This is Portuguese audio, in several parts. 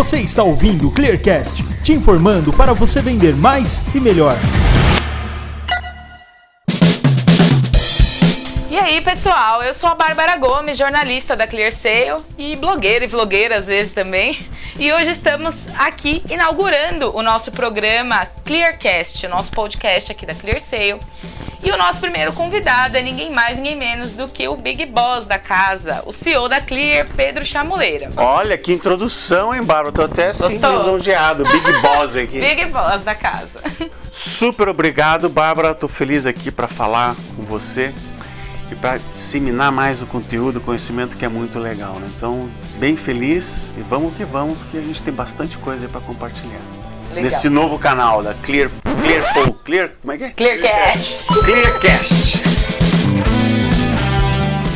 Você está ouvindo o Clearcast, te informando para você vender mais e melhor. Aí, pessoal, eu sou a Bárbara Gomes, jornalista da ClearSale e blogueira e vlogueira às vezes também. E hoje estamos aqui inaugurando o nosso programa Clearcast, o nosso podcast aqui da ClearSale. E o nosso primeiro convidado é ninguém mais, ninguém menos do que o Big Boss da casa, o CEO da Clear, Pedro Chamuleira. Olha, que introdução, hein, Bárbara? Tô até assim lisonjeado. Big Boss aqui. Big Boss da casa. Super obrigado, Bárbara. Tô feliz aqui para falar com você e para disseminar mais o conteúdo, o conhecimento que é muito legal, né? Então, bem feliz e vamos que vamos, porque a gente tem bastante coisa para compartilhar. Legal. Nesse novo canal da Clear Clear Pou, Clear, como é que é? Clearcast. Clearcast.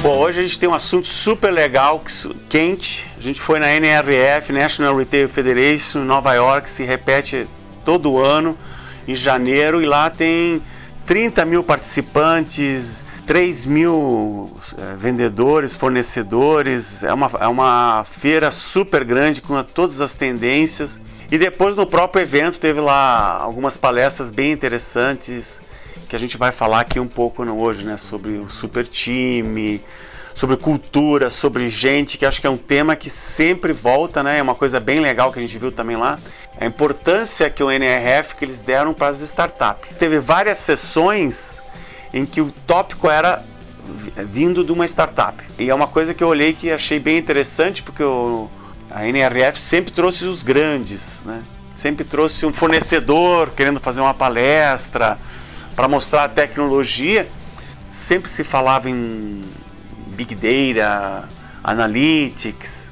Bom, hoje a gente tem um assunto super legal, quente. A gente foi na NRF, National Retail Federation, em Nova York, se repete todo ano, em janeiro, e lá tem 30 mil participantes, 3 mil eh, vendedores, fornecedores. É uma, é uma feira super grande com todas as tendências. E depois no próprio evento teve lá algumas palestras bem interessantes que a gente vai falar aqui um pouco hoje, né, sobre o super time, sobre cultura, sobre gente, que acho que é um tema que sempre volta, né? É uma coisa bem legal que a gente viu também lá. A importância que o NRF que eles deram para as startups. Teve várias sessões em que o tópico era vi- vindo de uma startup. E é uma coisa que eu olhei que achei bem interessante, porque o, a NRF sempre trouxe os grandes, né? Sempre trouxe um fornecedor querendo fazer uma palestra para mostrar a tecnologia. Sempre se falava em Big Data, Analytics.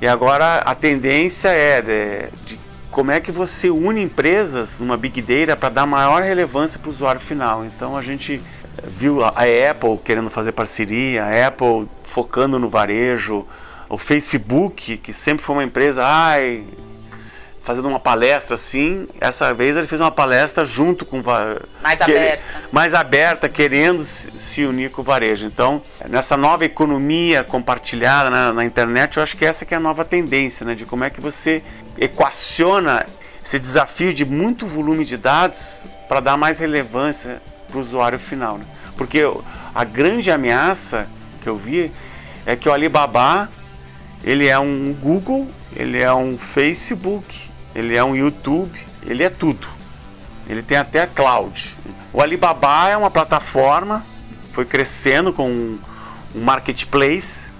E agora a tendência é de, de como é que você une empresas numa Big Data para dar maior relevância para o usuário final. Então a gente viu a Apple querendo fazer parceria, a Apple focando no varejo, o Facebook, que sempre foi uma empresa, ai, fazendo uma palestra assim. Essa vez ele fez uma palestra junto com Mais que- aberta. mais aberta, querendo se se unir com o varejo. Então, nessa nova economia compartilhada na, na internet, eu acho que essa que é a nova tendência, né? De como é que você equaciona esse desafio de muito volume de dados para dar mais relevância para o usuário final. Né? Porque a grande ameaça que eu vi é que o Alibaba ele é um Google, ele é um Facebook, ele é um YouTube, ele é tudo. Ele tem até a cloud. O Alibaba é uma plataforma, foi crescendo com um, marketplace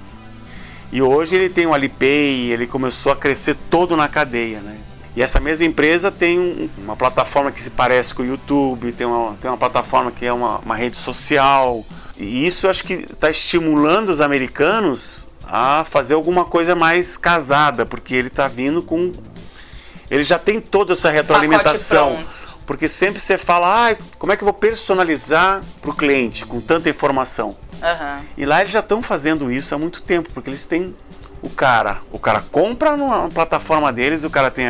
e hoje ele tem o Alipay, ele começou a crescer todo na cadeia, né? E essa mesma empresa tem um- uma plataforma que se parece com o YouTube, tem uma, tem uma plataforma que é uma, uma rede social. E isso eu acho que está estimulando os americanos a fazer alguma coisa mais casada, porque ele está vindo com. Ele já tem toda essa retroalimentação. Porque sempre você fala, ah, como é que eu vou personalizar para o cliente com tanta informação? Aham. E lá eles já estão fazendo isso há muito tempo, porque eles têm o cara, o cara compra numa plataforma deles, o cara tem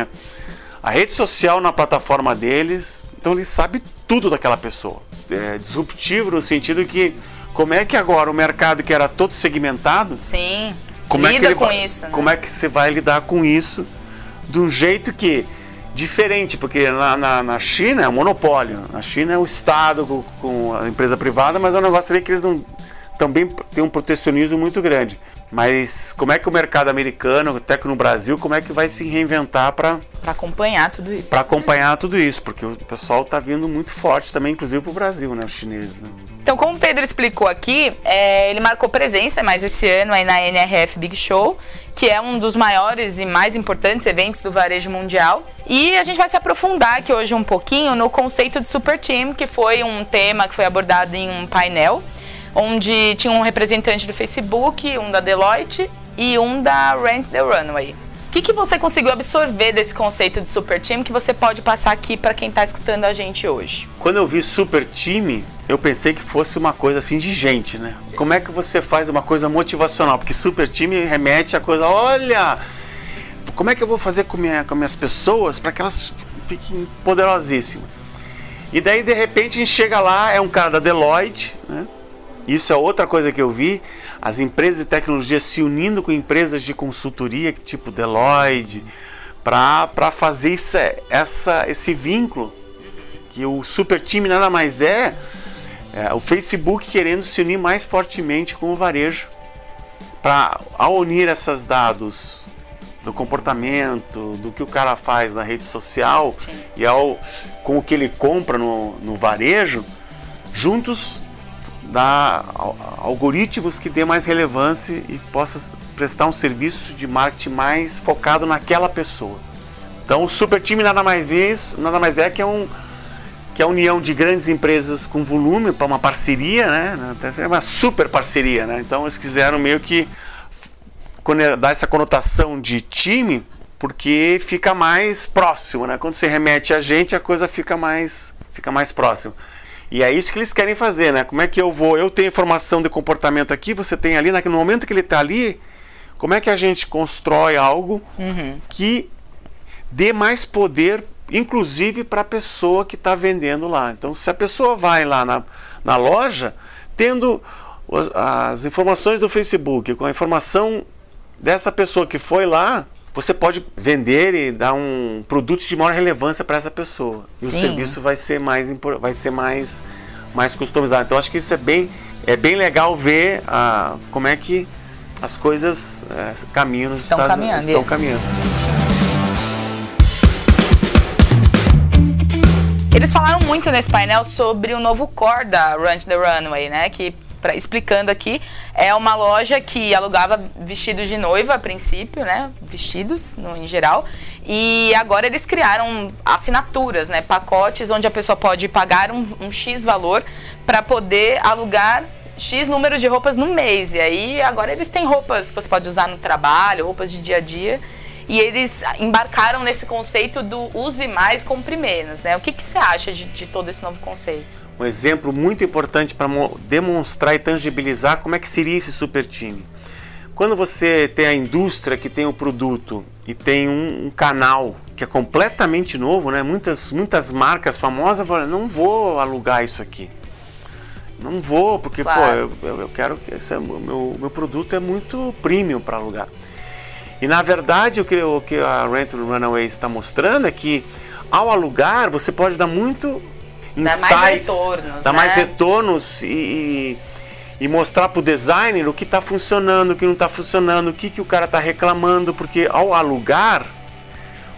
a, rede social na plataforma deles, então ele sabe tudo daquela pessoa. É disruptivo no sentido que como é que agora o mercado que era todo segmentado, Sim. como é Lida que ele com vai- isso. né? Como é que você vai lidar com isso de um jeito que diferente, porque na, na, na China é um monopólio. Na China é o Estado com, com a empresa privada, mas é um negócio ali que eles não também tem um protecionismo muito grande. Mas como é que o mercado americano, até que no Brasil, como é que vai se reinventar para acompanhar tudo isso. para acompanhar tudo isso? Porque o pessoal está vindo muito forte também, inclusive para o Brasil, né, os chineses. Né? Então, como o Pedro explicou aqui, é, ele marcou presença mais esse ano aí na NRF Big Show, que é um dos maiores e mais importantes eventos do varejo mundial. E a gente vai se aprofundar aqui hoje um pouquinho no conceito de Super Team, que foi um tema que foi abordado em um painel, onde tinha um representante do Facebook, um da Deloitte e um da Rent the Runway. O que, que você conseguiu absorver desse conceito de Super Team que você pode passar aqui para quem está escutando a gente hoje? Quando eu vi super time, eu pensei que fosse uma coisa assim de gente, né? Como é que você faz uma coisa motivacional? Porque super time remete a coisa, olha, como é que eu vou fazer com, minha, com minhas pessoas para que elas fiquem poderosíssimas? E daí, de repente, a gente chega lá, é um cara da Deloitte, né? Isso é outra coisa que eu vi, as empresas de tecnologia se unindo com empresas de consultoria, tipo Deloitte, para fazer isso, essa, esse vínculo. Que o super time nada mais é, é o Facebook querendo se unir mais fortemente com o varejo. Para ao unir esses dados do comportamento, do que o cara faz na rede social Sim. e ao, com o que ele compra no, no varejo, juntos dá algoritmos que dê mais relevância e possa prestar um serviço de marketing mais focado naquela pessoa. Então o super time nada mais é isso, nada mais é que é um que é a união de grandes empresas com volume para uma parceria, né? É uma super parceria, né? Então eles quiseram meio que dar essa conotação de time, porque fica mais próximo, né? Quando você remete a gente, a coisa fica mais fica mais próximo. E é isso que eles querem fazer, né? Como é que eu vou? Eu tenho informação de comportamento aqui, você tem ali, no momento que ele está ali, como é que a gente constrói algo uhum. que dê mais poder, inclusive para a pessoa que está vendendo lá. Então, se a pessoa vai lá na, na loja, tendo as informações do Facebook, com a informação dessa pessoa que foi lá, você pode vender e dar um produto de maior relevância para essa pessoa. E Sim. o serviço vai ser mais vai ser mais mais customizado. Então acho que isso é bem é bem legal ver ah, como é que as coisas é, caminham estão Estados, caminhando. Estão caminhando. Eles falaram muito nesse painel sobre o novo core da Run the Runway, né? Que pra, explicando aqui, é uma loja que alugava vestidos de noiva a princípio, né? Vestidos no, em geral. E agora eles criaram assinaturas, né? Pacotes onde a pessoa pode pagar um, um X valor para poder alugar X número de roupas no mês. E aí agora eles têm roupas que você pode usar no trabalho, roupas de dia a dia. E eles embarcaram nesse conceito do use mais, compre menos, né? O que, que você acha de, de todo esse novo conceito? Um exemplo muito importante para demonstrar e tangibilizar como é que seria esse super time. Quando você tem a indústria que tem o produto e tem um, um canal que é completamente novo, né? muitas, muitas marcas famosas falam, não vou alugar isso aqui. Não vou, porque claro. pô, eu, eu quero que esse é, meu, meu produto é muito premium para alugar. E na verdade o que, o que a Rent Runaway está mostrando é que ao alugar você pode dar muito insights, dá mais retornos, dá né? mais retornos e, e, e mostrar para o designer o que está funcionando, o que não está funcionando, o que, que o cara está reclamando, porque ao alugar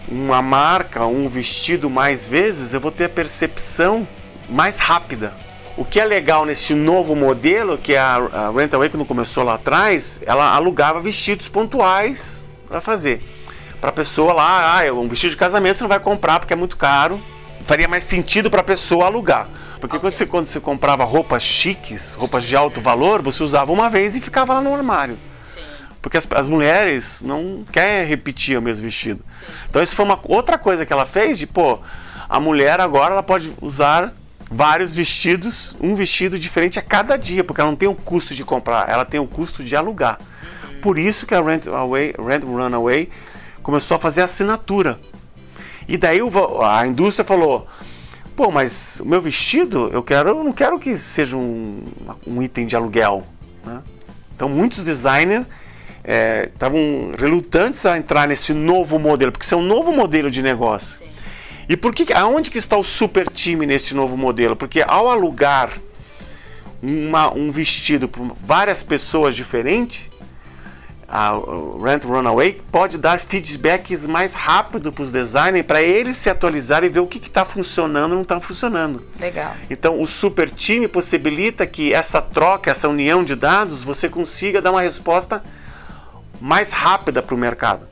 uma marca, um vestido mais vezes, eu vou ter a percepção mais rápida. O que é legal nesse novo modelo, que é a, a Rental quando começou lá atrás, ela alugava vestidos pontuais para fazer. Para a pessoa lá, ah, um vestido de casamento você não vai comprar porque é muito caro faria mais sentido para a pessoa alugar. Porque okay. quando, você, quando você comprava roupas chiques, roupas de alto valor, você usava uma vez e ficava lá no armário. Sim. Porque as, as mulheres não querem repetir o mesmo vestido. Sim, sim. Então isso foi uma outra coisa que ela fez de, pô, a mulher agora ela pode usar vários vestidos, um vestido diferente a cada dia, porque ela não tem o custo de comprar, ela tem o custo de alugar. Uhum. Por isso que a Rent, Away, Rent Runaway começou a fazer assinatura. E daí a indústria falou: pô, mas o meu vestido, eu quero, eu não quero que seja um, um item de aluguel. Né? Então muitos designers estavam é, relutantes a entrar nesse novo modelo, porque isso é um novo modelo de negócio. Sim. E por que, aonde que está o super time nesse novo modelo? Porque ao alugar uma, um vestido para várias pessoas diferentes, a Rent Runaway pode dar feedbacks mais rápido para os designers para eles se atualizarem e ver o que está funcionando e não está funcionando. Legal. Então o super time possibilita que essa troca, essa união de dados, você consiga dar uma resposta mais rápida para o mercado.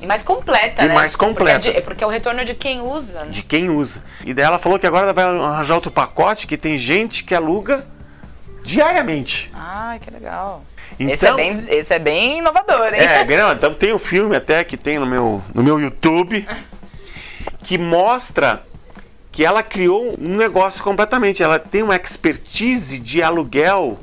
E mais completa, e né? mais completa. Porque é, de, porque é o retorno de quem usa. Né? De quem usa. E daí ela falou que agora vai arranjar outro pacote que tem gente que aluga diariamente. Ah, que legal. Então, esse, é bem, esse é bem inovador, hein? É, então tem um filme até que tem no meu, no meu YouTube que mostra que ela criou um negócio completamente. Ela tem uma expertise de aluguel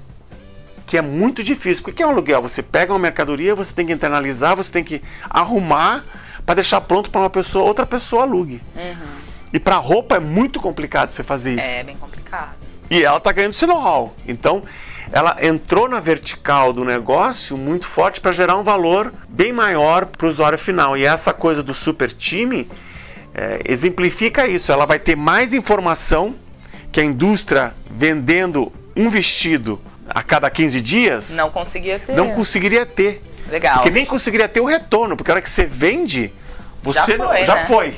que é muito difícil. Porque que é um aluguel? Você pega uma mercadoria, você tem que internalizar, você tem que arrumar para deixar pronto para uma pessoa, outra pessoa alugue. Uhum. E para roupa é muito complicado você fazer isso. É bem complicado. E ela está ganhando esse know-how. Então, ela entrou na vertical do negócio muito forte para gerar um valor bem maior para o usuário final. E essa coisa do super time é, exemplifica isso. Ela vai ter mais informação que a indústria vendendo um vestido a cada 15 dias não conseguiria ter. Não conseguiria ter. Legal. Porque nem conseguiria ter o retorno, porque a hora que você vende, você já foi. já né? foi.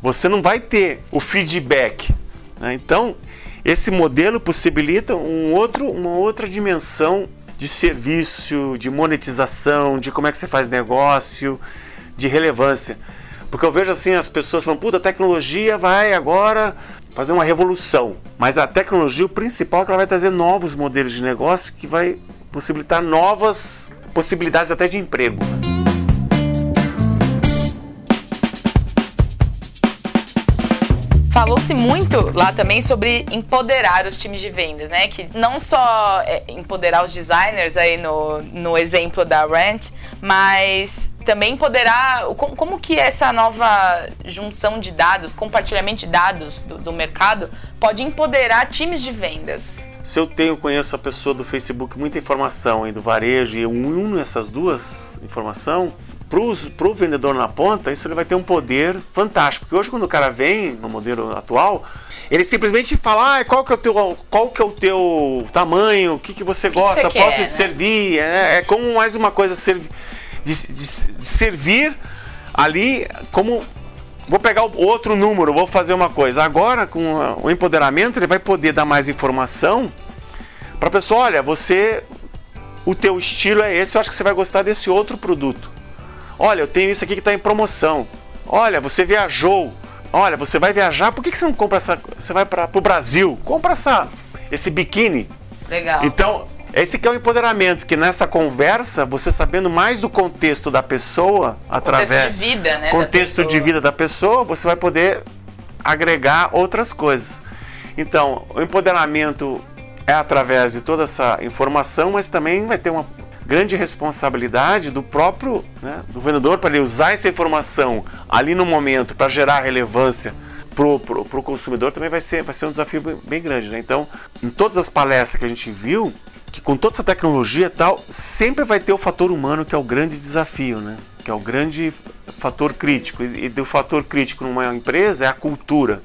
Você não vai ter o feedback. né? Então, esse modelo possibilita um outro, uma outra dimensão de serviço, de monetização, de como é que você faz negócio, de relevância. Porque eu vejo assim as pessoas falando, puta, a tecnologia vai agora fazer uma revolução. Mas a tecnologia, o principal é que ela vai trazer novos modelos de negócio que vai possibilitar novas possibilidades até de emprego. Falou-se muito lá também sobre empoderar os times de vendas, né? Que não só é, empoderar os designers aí no, no exemplo da Rant, mas também empoderar como, como que essa nova junção de dados, compartilhamento de dados do, do mercado pode empoderar times de vendas. Se eu tenho, conheço a pessoa do Facebook, muita informação aí do varejo e eu uno essas duas informações, para o vendedor na ponta, isso ele vai ter um poder fantástico. Porque hoje, quando o cara vem no modelo atual, ele simplesmente fala: ah, qual, que é o teu, qual que é o teu tamanho, o que, que você que gosta, você posso quer, né? servir. É, é como mais uma coisa servi- de, de- de servir ali como. Vou pegar outro número, vou fazer uma coisa. Agora, com o empoderamento, ele vai poder dar mais informação para a pessoa: olha, você. O teu estilo é esse, eu acho que você vai gostar desse outro produto. Olha, eu tenho isso aqui que está em promoção. Olha, você viajou. Olha, você vai viajar, por que, que você não compra essa. Você vai para o Brasil, compra essa, esse biquíni. Legal. Então, esse que é o empoderamento, que nessa conversa, você sabendo mais do contexto da pessoa, através contexto de vida, né? contexto de vida da pessoa, você vai poder agregar outras coisas. Então, o empoderamento é através de toda essa informação, mas também vai ter uma grande responsabilidade do próprio, né, do vendedor para ele usar essa informação ali no momento para gerar relevância pro, pro, pro consumidor também vai ser, vai ser um desafio bem, bem grande, né? Então, em todas as palestras que a gente viu, que com toda essa tecnologia e tal, sempre vai ter o fator humano que é o grande desafio, né? Que é o grande fator crítico. E, e do fator crítico numa empresa é a cultura.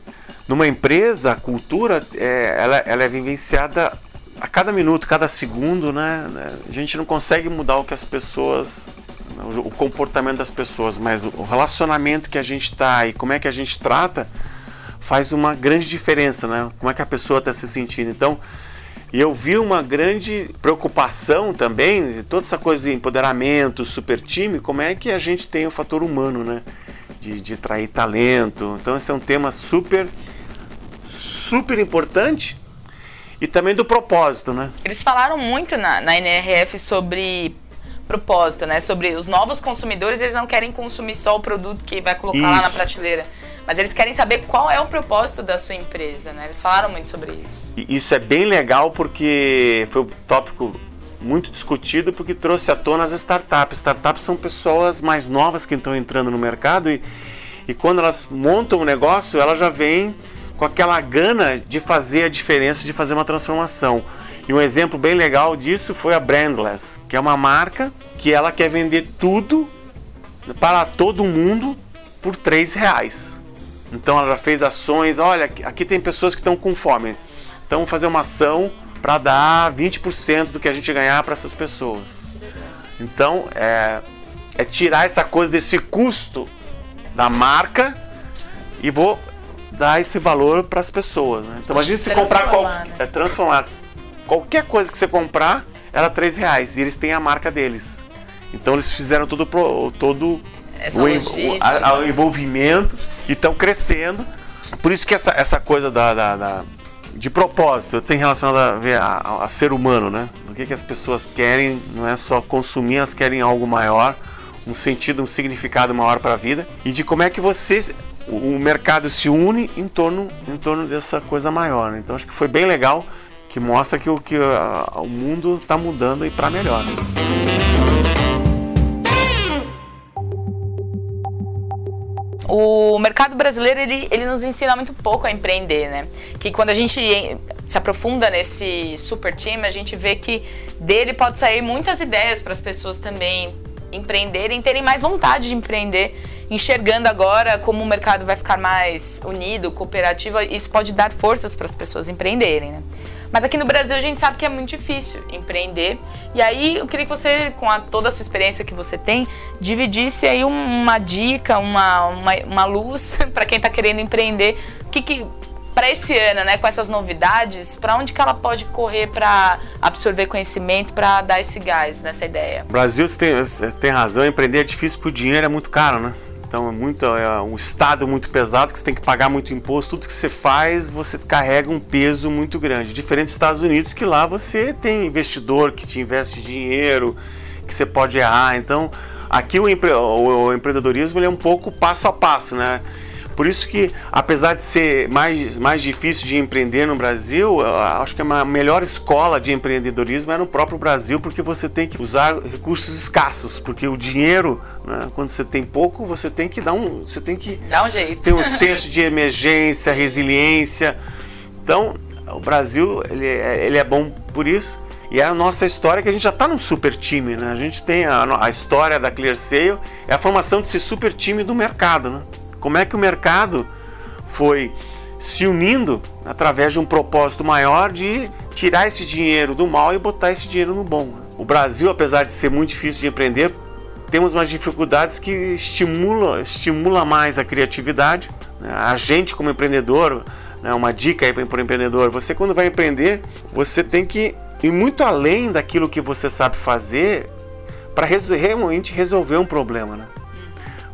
Numa empresa, a cultura é, ela, ela é vivenciada a cada minuto, cada segundo, né? A gente não consegue mudar o que as pessoas o comportamento das pessoas, mas o relacionamento que a gente está e como é que a gente trata faz uma grande diferença, né? Como é que a pessoa está se sentindo. Então, e eu vi uma grande preocupação também, de toda essa coisa de empoderamento, super time, como é que a gente tem o fator humano, né? De, de atrair talento. Então, esse é um tema super, super importante. E também do propósito, né? Eles falaram muito na, na NRF sobre propósito, né? Sobre os novos consumidores, eles não querem consumir só o produto que vai colocar lá na Isso. prateleira. Mas eles querem saber qual é o propósito da sua empresa, né? Eles falaram muito sobre isso. E isso é bem legal porque foi um tópico muito discutido porque trouxe à tona as startups. Startups são pessoas mais novas que estão entrando no mercado e, e quando elas montam um negócio, elas já vêm com aquela gana de fazer a diferença, de fazer uma transformação. E um exemplo bem legal disso foi a Brandless, que é uma marca que ela quer vender tudo para todo mundo por três reais. Então ela já fez ações, olha, aqui- tem pessoas que estão com fome. Então fazer uma ação para dar 20% do que a gente ganhar para essas pessoas. Então é, é tirar essa coisa desse custo da marca e vou dar esse valor para as pessoas. né? Então imagina se comprar qual, né? é transformar qualquer coisa que você comprar era três reais e eles têm a marca deles. Então eles fizeram todo pro- todo Essa o, a- a- o envolvimento e estão crescendo. Por isso que essa, essa coisa da, da- da- de propósito tem relacionado a, a- a ser humano, né? O que, que as pessoas querem, não é só consumir, elas querem algo maior, um sentido, um significado maior para a vida. E de como é que você, o, mercado se une em torno, em torno dessa coisa maior. né? Então acho que foi bem legal, que mostra que, o, que a- o mundo está mudando e para melhor. o mercado brasileiro ele, ele nos ensina muito pouco a empreender, né? Que quando a gente se aprofunda nesse super time, a gente vê que dele pode sair muitas ideias para as pessoas também empreenderem, terem mais vontade de empreender, enxergando agora como o mercado vai ficar mais unido, cooperativo, isso pode dar forças para as pessoas empreenderem, né? Mas aqui no Brasil a gente sabe que é muito difícil empreender. E aí eu queria que você, com a, toda a sua experiência que você tem, dividisse aí uma dica, uma, uma, uma luz para quem está querendo empreender. O que, que para esse ano, né, com essas novidades, para onde que ela pode correr para absorver conhecimento, para dar esse gás nessa ideia? Brasil, você tem, você tem razão, empreender é difícil porque o dinheiro é muito caro, né? Então é muito é um estado muito pesado que você tem que pagar muito imposto. Tudo que você faz, você carrega um peso muito grande. Diferente dos Estados Unidos, que lá você tem investidor que te investe dinheiro, que você pode errar. Então aqui o, empre o empreendedorismo é um pouco passo a passo, né? Por isso que, apesar de ser mais, mais difícil de empreender no Brasil, acho que a melhor escola de empreendedorismo é no próprio Brasil, porque você tem que usar recursos escassos, porque o dinheiro, né, quando você tem pouco, você tem que dar um, você tem que dar um jeito, ter um senso de emergência, resiliência. Então, o Brasil ele é, ele é bom por isso. E é a nossa história que a gente já está num super time, né? A gente tem a, a história da ClearSale, é a formação desse super time do mercado, né? Como é que o mercado foi se unindo através de um propósito maior de tirar esse dinheiro do mal e botar esse dinheiro no bom. O Brasil, apesar de ser muito difícil de empreender, temos umas dificuldades que estimulam estimula mais a criatividade. Né? A gente, como empreendedor, né, uma dica aí para o empreendedor: você, quando vai empreender, você tem que ir muito além daquilo que você sabe fazer para realmente resolver um problema. Né?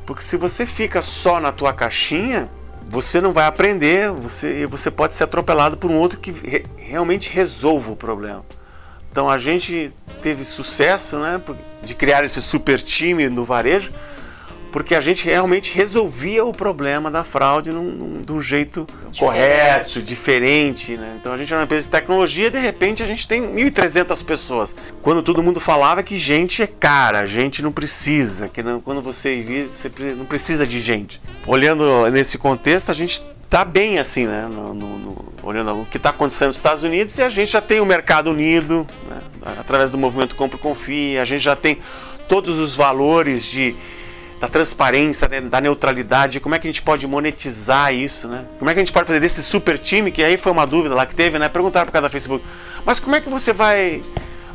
Porque se você fica só na tua caixinha, você não vai aprender, você, você pode ser atropelado por um outro que re, realmente resolva o problema. Então a gente teve sucesso né, de criar esse super time no varejo, porque a gente realmente resolvia o problema da fraude num, num, de um jeito diferente. correto, diferente. Né? Então a gente é uma empresa de tecnologia de repente a gente tem 1.300 pessoas. Quando todo mundo falava que gente é cara, gente não precisa, que não, quando você vir, você não precisa de gente. Olhando nesse contexto, a gente está bem assim, né? No, no, no, olhando o que está acontecendo nos Estados Unidos e a gente já tem o mercado unido, né? através do movimento Compre Confia, a gente já tem todos os valores de da transparência, né, da neutralidade, como é que a gente pode monetizar isso, né? Como é que a gente pode fazer desse super time, que aí foi uma dúvida lá que teve, né? Perguntaram por causa da Facebook, mas como é que você vai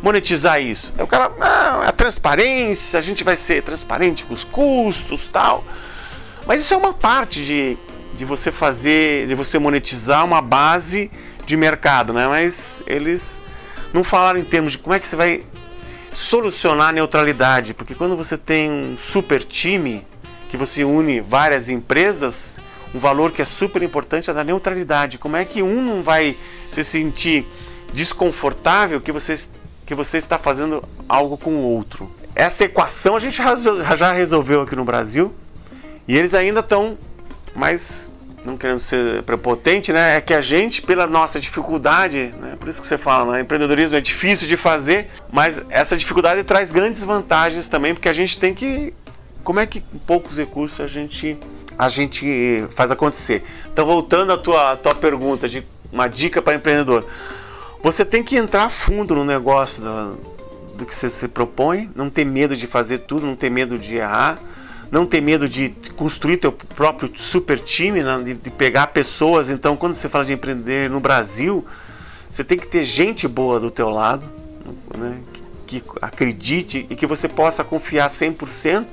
monetizar isso? Aí o cara, não, a transparência, a gente vai ser transparente com os custos tal. Mas isso é uma parte de, de você fazer, de você monetizar uma base de mercado, né? Mas eles não falaram em termos de como é que você vai solucionar a neutralidade, porque quando você tem um super time que você une várias empresas, um valor que é super importante é da neutralidade. Como é que um não vai se sentir desconfortável que você, que você está fazendo algo com o outro? Essa equação a gente já resolveu aqui no Brasil e eles ainda estão mais não querendo ser prepotente, né? É que a gente, pela nossa dificuldade, né? por isso que você fala, né? empreendedorismo é difícil de fazer, mas essa dificuldade traz grandes vantagens também, porque a gente tem que. Como é que com poucos recursos a gente, a gente faz acontecer? Então, voltando à tua, à tua pergunta de uma dica para empreendedor, você tem que entrar fundo no negócio do, do que você se propõe, não ter medo de fazer tudo, não ter medo de errar não ter medo de construir teu próprio super time, né? de, de, pegar pessoas. Então, quando você fala de empreender no Brasil, você tem que ter gente boa do teu lado, né? que, que acredite e que você possa confiar 100%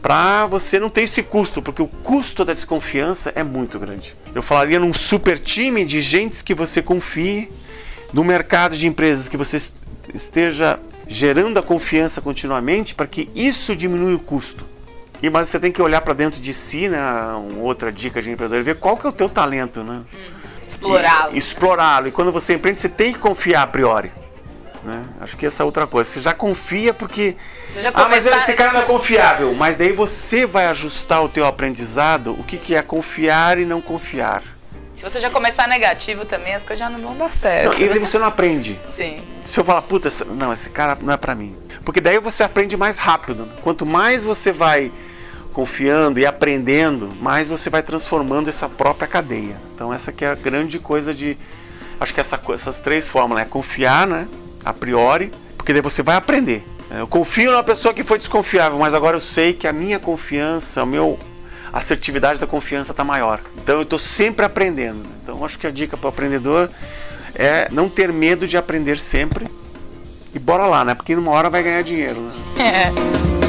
para você não ter esse custo, porque o custo da desconfiança é muito grande. Eu falaria num super time de gente que você confie, no mercado de empresas que você esteja gerando a confiança continuamente para que isso diminua o custo. E mas você tem que olhar para dentro de si, né? Uma outra dica de empreendedor, ver qual que é o teu talento, né? Explorá-lo. Explorá-lo. E quando você empreende, você tem que confiar a priori. Né? Acho que essa é outra coisa. Você já confia porque. Você já ah, mas esse cara não é confiável. Mas daí você vai ajustar o teu aprendizado, o que, que é confiar e não confiar. Se você já começar negativo também, as coisas já não vão dar certo. Não, e você não aprende. Sim. Se eu falar, puta, não, esse cara não é para mim. Porque daí você aprende mais rápido. Quanto mais você vai confiando e aprendendo, mais você vai transformando essa própria cadeia. Então essa que é a grande coisa de acho que essa, essas três fórmulas é confiar, né, a priori, porque daí você vai aprender. Eu confio na pessoa que foi desconfiável, mas agora eu sei que a minha confiança, o meu a assertividade da confiança está maior. Então eu estou sempre aprendendo. Então acho que a dica para o aprendedor é não ter medo de aprender sempre. E bora lá, né? Porque numa hora vai ganhar dinheiro. Né? É.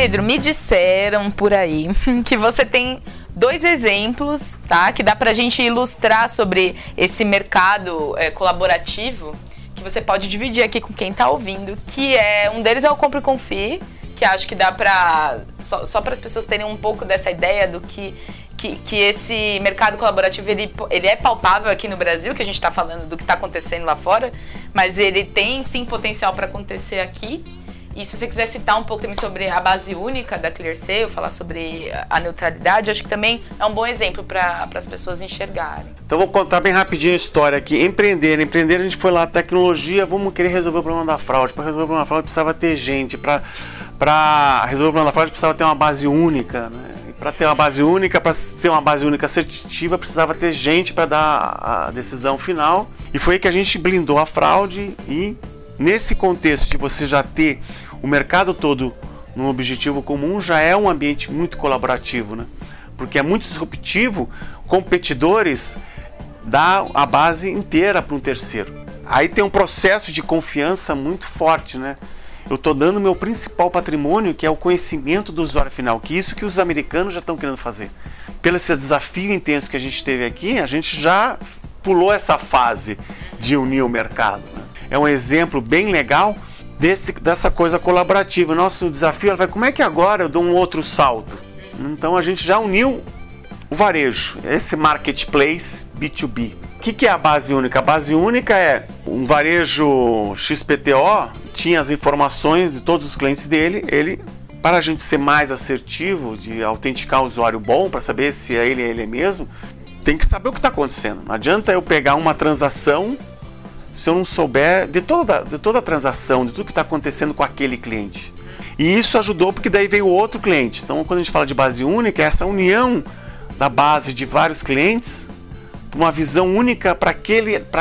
Pedro, me disseram por aí que você tem dois exemplos, tá? Que dá pra gente ilustrar sobre esse mercado é, colaborativo que você pode dividir aqui com quem tá ouvindo, que é um deles é o Compre e Confie, que acho que dá pra só, só para as pessoas terem um pouco dessa ideia do que que, que esse mercado colaborativo ele, ele é palpável aqui no Brasil, que a gente está falando do que está acontecendo lá fora, mas ele tem sim potencial para acontecer aqui. E se você quiser citar um pouco também sobre a base única da ClearSale, falar sobre a neutralidade, acho que também é um bom exemplo para as pessoas enxergarem. Então vou contar bem rapidinho a história aqui. Empreender, empreender a gente foi lá, tecnologia, vamos querer resolver o problema da fraude. Para resolver o problema da fraude precisava ter gente, para resolver o problema da fraude precisava ter uma base única, né? Para ter uma base única, para ter uma base única assertiva, precisava ter gente para dar a decisão final. E foi aí que a gente blindou a fraude e nesse contexto de você já ter o mercado todo num objetivo comum, já é um ambiente muito colaborativo, né? Porque é muito disruptivo, competidores dá a base inteira para um terceiro. Aí tem um processo de confiança muito forte, né? Eu estou dando meu principal patrimônio, que é o conhecimento do usuário final, que é isso que os americanos já estão querendo fazer. Pelo esse desafio intenso que a gente teve aqui, a gente já pulou essa fase de unir o mercado. Né? É um exemplo bem legal desse, dessa coisa colaborativa. Nosso desafio é como é que agora eu dou um outro salto? Então a gente já uniu o varejo, esse marketplace B2B. O que, que é a base única? A base única é um varejo XPTO, tinha as informações de todos os clientes dele, ele para a gente ser mais assertivo, de autenticar o usuário bom, para saber se é ele é ele mesmo, tem que saber o que está acontecendo. Não adianta eu pegar uma transação se eu não souber de toda, de toda a transação, de tudo que está acontecendo com aquele cliente. E isso ajudou porque daí veio outro cliente. Então, quando a gente fala de base única, é essa união da base de vários clientes para uma visão única para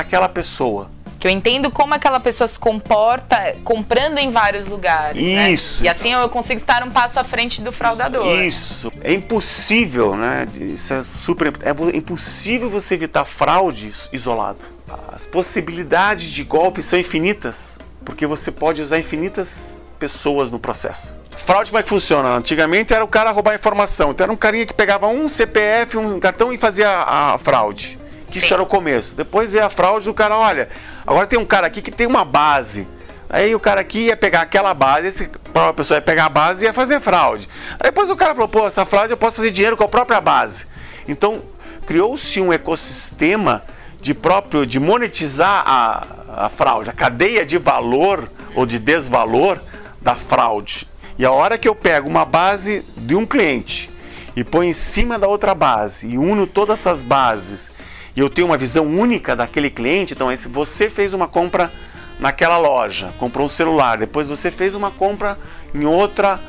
aquela pessoa. Que eu entendo como aquela pessoa se comporta comprando em vários lugares. Né? Isso. Né? E assim eu consigo estar um passo à frente do fraudador. Isso. É impossível, né? Isso é super. É impossível você evitar fraude isolado. As possibilidades de golpe são infinitas, porque você pode usar infinitas pessoas no processo. Fraude como é que funciona? Antigamente era o cara roubar informação. Então era um carinha que pegava um CPF, um cartão e fazia a, fraude. Sim. Isso era o começo. Depois veio a fraude do cara, olha, agora tem um cara aqui que tem uma base. Aí o cara aqui ia pegar aquela base, esse a pessoa ia pegar a base e ia fazer fraude. Aí depois o cara falou, pô, essa fraude eu posso fazer dinheiro com a própria base. Então criou-se um ecossistema de próprio de monetizar a, a fraude, a cadeia de valor ou de desvalor da fraude. E a hora que eu pego uma base de um cliente e põe em cima da outra base e uno todas essas bases e eu tenho uma visão única daquele cliente, então se você fez uma compra naquela loja, comprou um celular, depois você fez uma compra em outra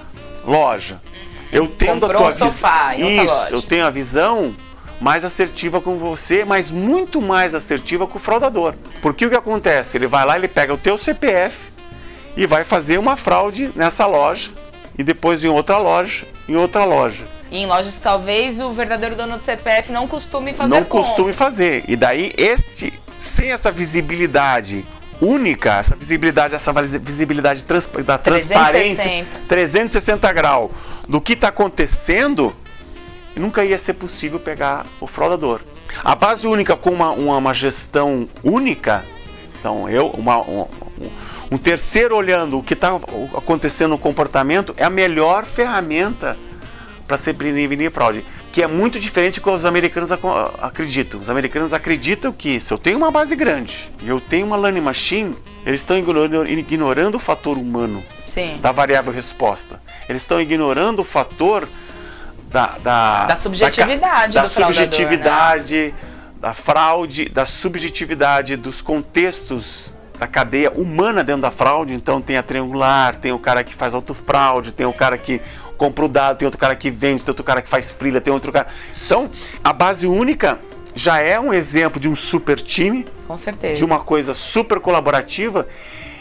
loja. Eu tendo comprou a tua um sofá em outra isso, loja. eu tenho a visão mais assertiva com você, mas muito mais assertiva com o fraudador. Porque o que acontece? Ele vai lá, ele pega o teu CPF e vai fazer uma fraude nessa loja e depois em outra loja, em outra loja. E em lojas talvez o verdadeiro dono do CPF não costume fazer. Não costume fazer. E daí este sem essa visibilidade única, essa visibilidade, essa visibilidade trans, da 360. transparência 360 graus do que está acontecendo, nunca ia ser possível pegar o fraudador. A base única com uma, uma, uma gestão única, então eu, uma, um, um terceiro olhando o que está acontecendo no comportamento, é a melhor ferramenta para se prevenir fraude. Que é muito diferente do que os americanos acreditam. Os americanos acreditam que se eu tenho uma base grande e eu tenho uma learning machine, eles estão ignorando, ignorando o fator humano Sim. da variável resposta. Eles estão ignorando o fator da, da, da subjetividade, da, da subjetividade, né? da fraude, da subjetividade dos contextos da cadeia humana dentro da fraude. Então tem a triangular, tem o cara que faz autofraude, tem o cara que compra o dado, tem outro cara que vende, tem outro cara que faz frilha, tem outro cara. Então, a base única já é um exemplo de um super time. Com certeza. De uma coisa super colaborativa.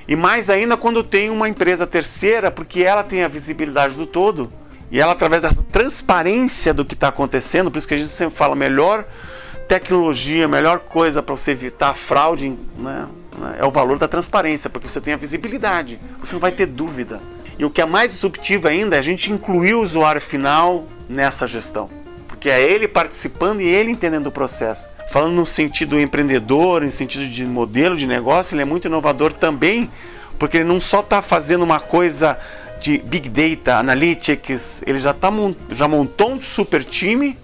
E mais ainda quando tem uma empresa terceira, porque ela tem a visibilidade do todo. E ela, através dessa transparência do que está acontecendo, por isso que a gente sempre fala melhor tecnologia, melhor coisa para você evitar fraude, né, é o valor da transparência, porque você tem a visibilidade, você não vai ter dúvida. E o que é mais disruptivo ainda é a gente incluir o usuário final nessa gestão, porque é ele participando e ele entendendo o processo. Falando no sentido empreendedor, em sentido de modelo de negócio, ele é muito inovador também, porque ele não só está fazendo uma coisa de Big Data, Analytics, ele já, tá, já montou um super time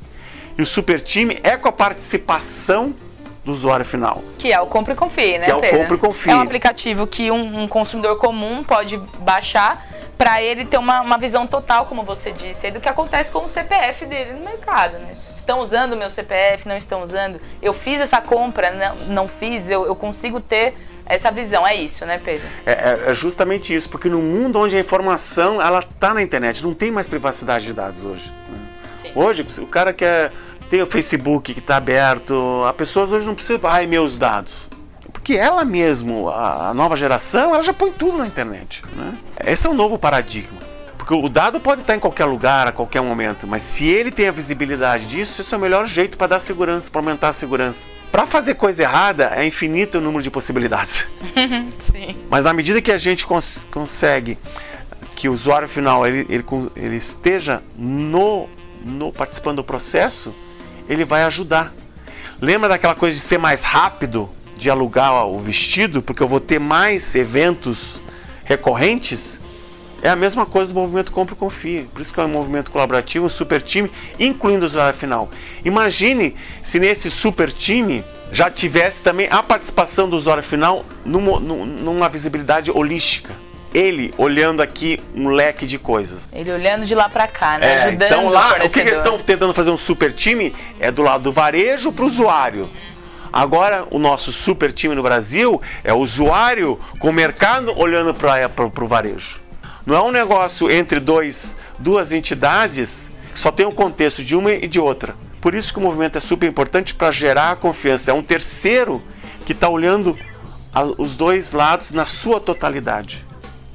e o super time é com a participação do usuário final. Que é o Compre e Confie, né, Que é o Pedro? Compre e Confie. É um aplicativo que um, um consumidor comum pode baixar para ele ter uma, uma visão total, como você disse, do que acontece com o CPF dele no mercado, né? Estão usando o meu CPF, não estão usando? Eu fiz essa compra, não, não fiz, eu, eu consigo ter essa visão. É isso, né, Pedro? É, é, é justamente isso, porque no mundo onde a informação ela tá na internet, não tem mais privacidade de dados hoje. Né? Hoje, o cara quer ter o Facebook que está aberto, as pessoas hoje não precisam, ai, meus dados. Porque ela mesmo, a, a nova geração, ela já põe tudo na internet. Né? Esse é um novo paradigma. Porque o dado pode estar em qualquer lugar, a qualquer momento, mas se ele tem a visibilidade disso, esse é o melhor jeito para dar segurança, para aumentar a segurança. Para fazer coisa errada, é infinito o número de possibilidades. Sim. Mas na medida que a gente cons consegue que o usuário final ele, ele, ele esteja no, no participando do processo, ele vai ajudar. Lembra daquela coisa de ser mais rápido, de alugar o vestido, porque eu vou ter mais eventos recorrentes? É a mesma coisa do movimento Compre e Confie. Por isso que é um movimento colaborativo, um super time, incluindo o usuário final. Imagine se nesse super time já tivesse também a participação do usuário final numa, numa visibilidade holística ele olhando aqui um leque de coisas. Ele olhando de lá para cá, né? É, Ajudando então lá, o, o que eles estão tentando fazer um super time é do lado do varejo para o usuário. Agora, o nosso super time no Brasil é o usuário com o mercado olhando para o varejo. Não é um negócio entre dois, duas entidades que só tem um contexto de uma e de outra. Por isso que o movimento é super importante para gerar a confiança. É um terceiro que está olhando a, os dois lados na sua totalidade.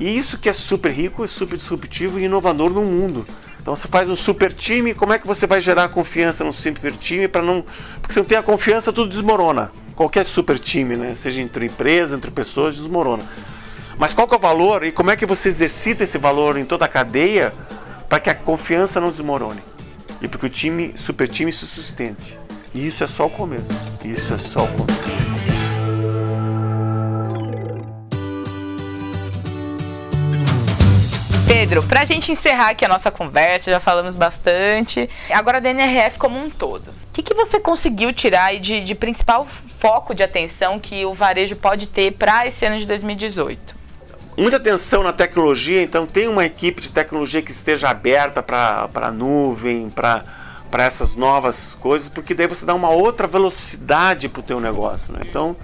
E isso que é super rico, super disruptivo e inovador no mundo. Então você faz um super time, como é que você vai gerar confiança no super time para não, porque se não tem a confiança tudo desmorona. Qualquer super time, né, seja entre empresas, entre pessoas, desmorona. Mas qual que é o valor e como é que você exercita esse valor em toda a cadeia para que a confiança não desmorone? E para que o time, super time se sustente. E isso é só o começo. Isso é só o começo. Pedro, para a gente encerrar aqui a nossa conversa, já falamos bastante. Agora da NRF como um todo. O que, que você conseguiu tirar de, de principal foco de atenção que o varejo pode ter para esse ano de 2018? Muita atenção na tecnologia, então tem uma equipe de tecnologia que esteja aberta para nuvem, para essas novas coisas, porque daí você dá uma outra velocidade para o teu negócio. Né? Então,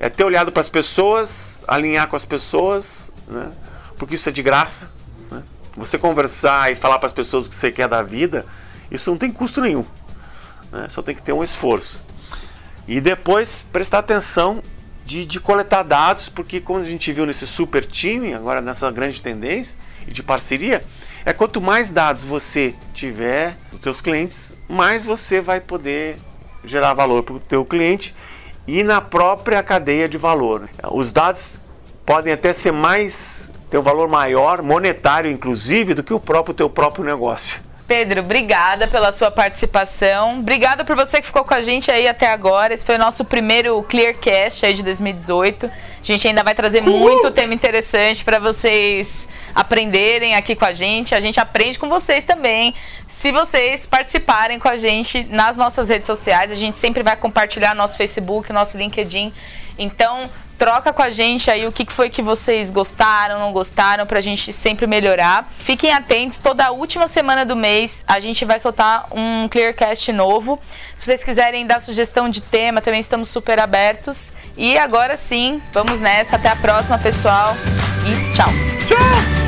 é ter olhado para as pessoas, alinhar com as pessoas, né? porque isso é de graça. Né? Você conversar e falar para as pessoas o que você quer da vida, isso não tem custo nenhum. Né? Só tem que ter um esforço. E depois prestar atenção de, de coletar dados, porque como a gente viu nesse super time, agora nessa grande tendência e de parceria, é quanto mais dados você tiver dos seus clientes, mais você vai poder gerar valor para o teu cliente e na própria cadeia de valor. Os dados podem até ser mais ter um valor maior, monetário inclusive, do que o próprio teu próprio negócio. Pedro, obrigada pela sua participação. Obrigada por você que ficou com a gente aí até agora. Esse foi o nosso primeiro Clearcast aí de 2018. A gente ainda vai trazer muito tema interessante para vocês aprenderem aqui com a gente. A gente aprende com vocês também. Se vocês participarem com a gente nas nossas redes sociais, a gente sempre vai compartilhar nosso Facebook, nosso LinkedIn. Então, troca com a gente aí o que foi que vocês gostaram, não gostaram, pra gente sempre melhorar. Fiquem atentos, toda última semana do mês a gente vai soltar um Clearcast novo. Se vocês quiserem dar sugestão de tema, também estamos super abertos. E agora sim, vamos nessa. Até a próxima, pessoal. E tchau. Tchau!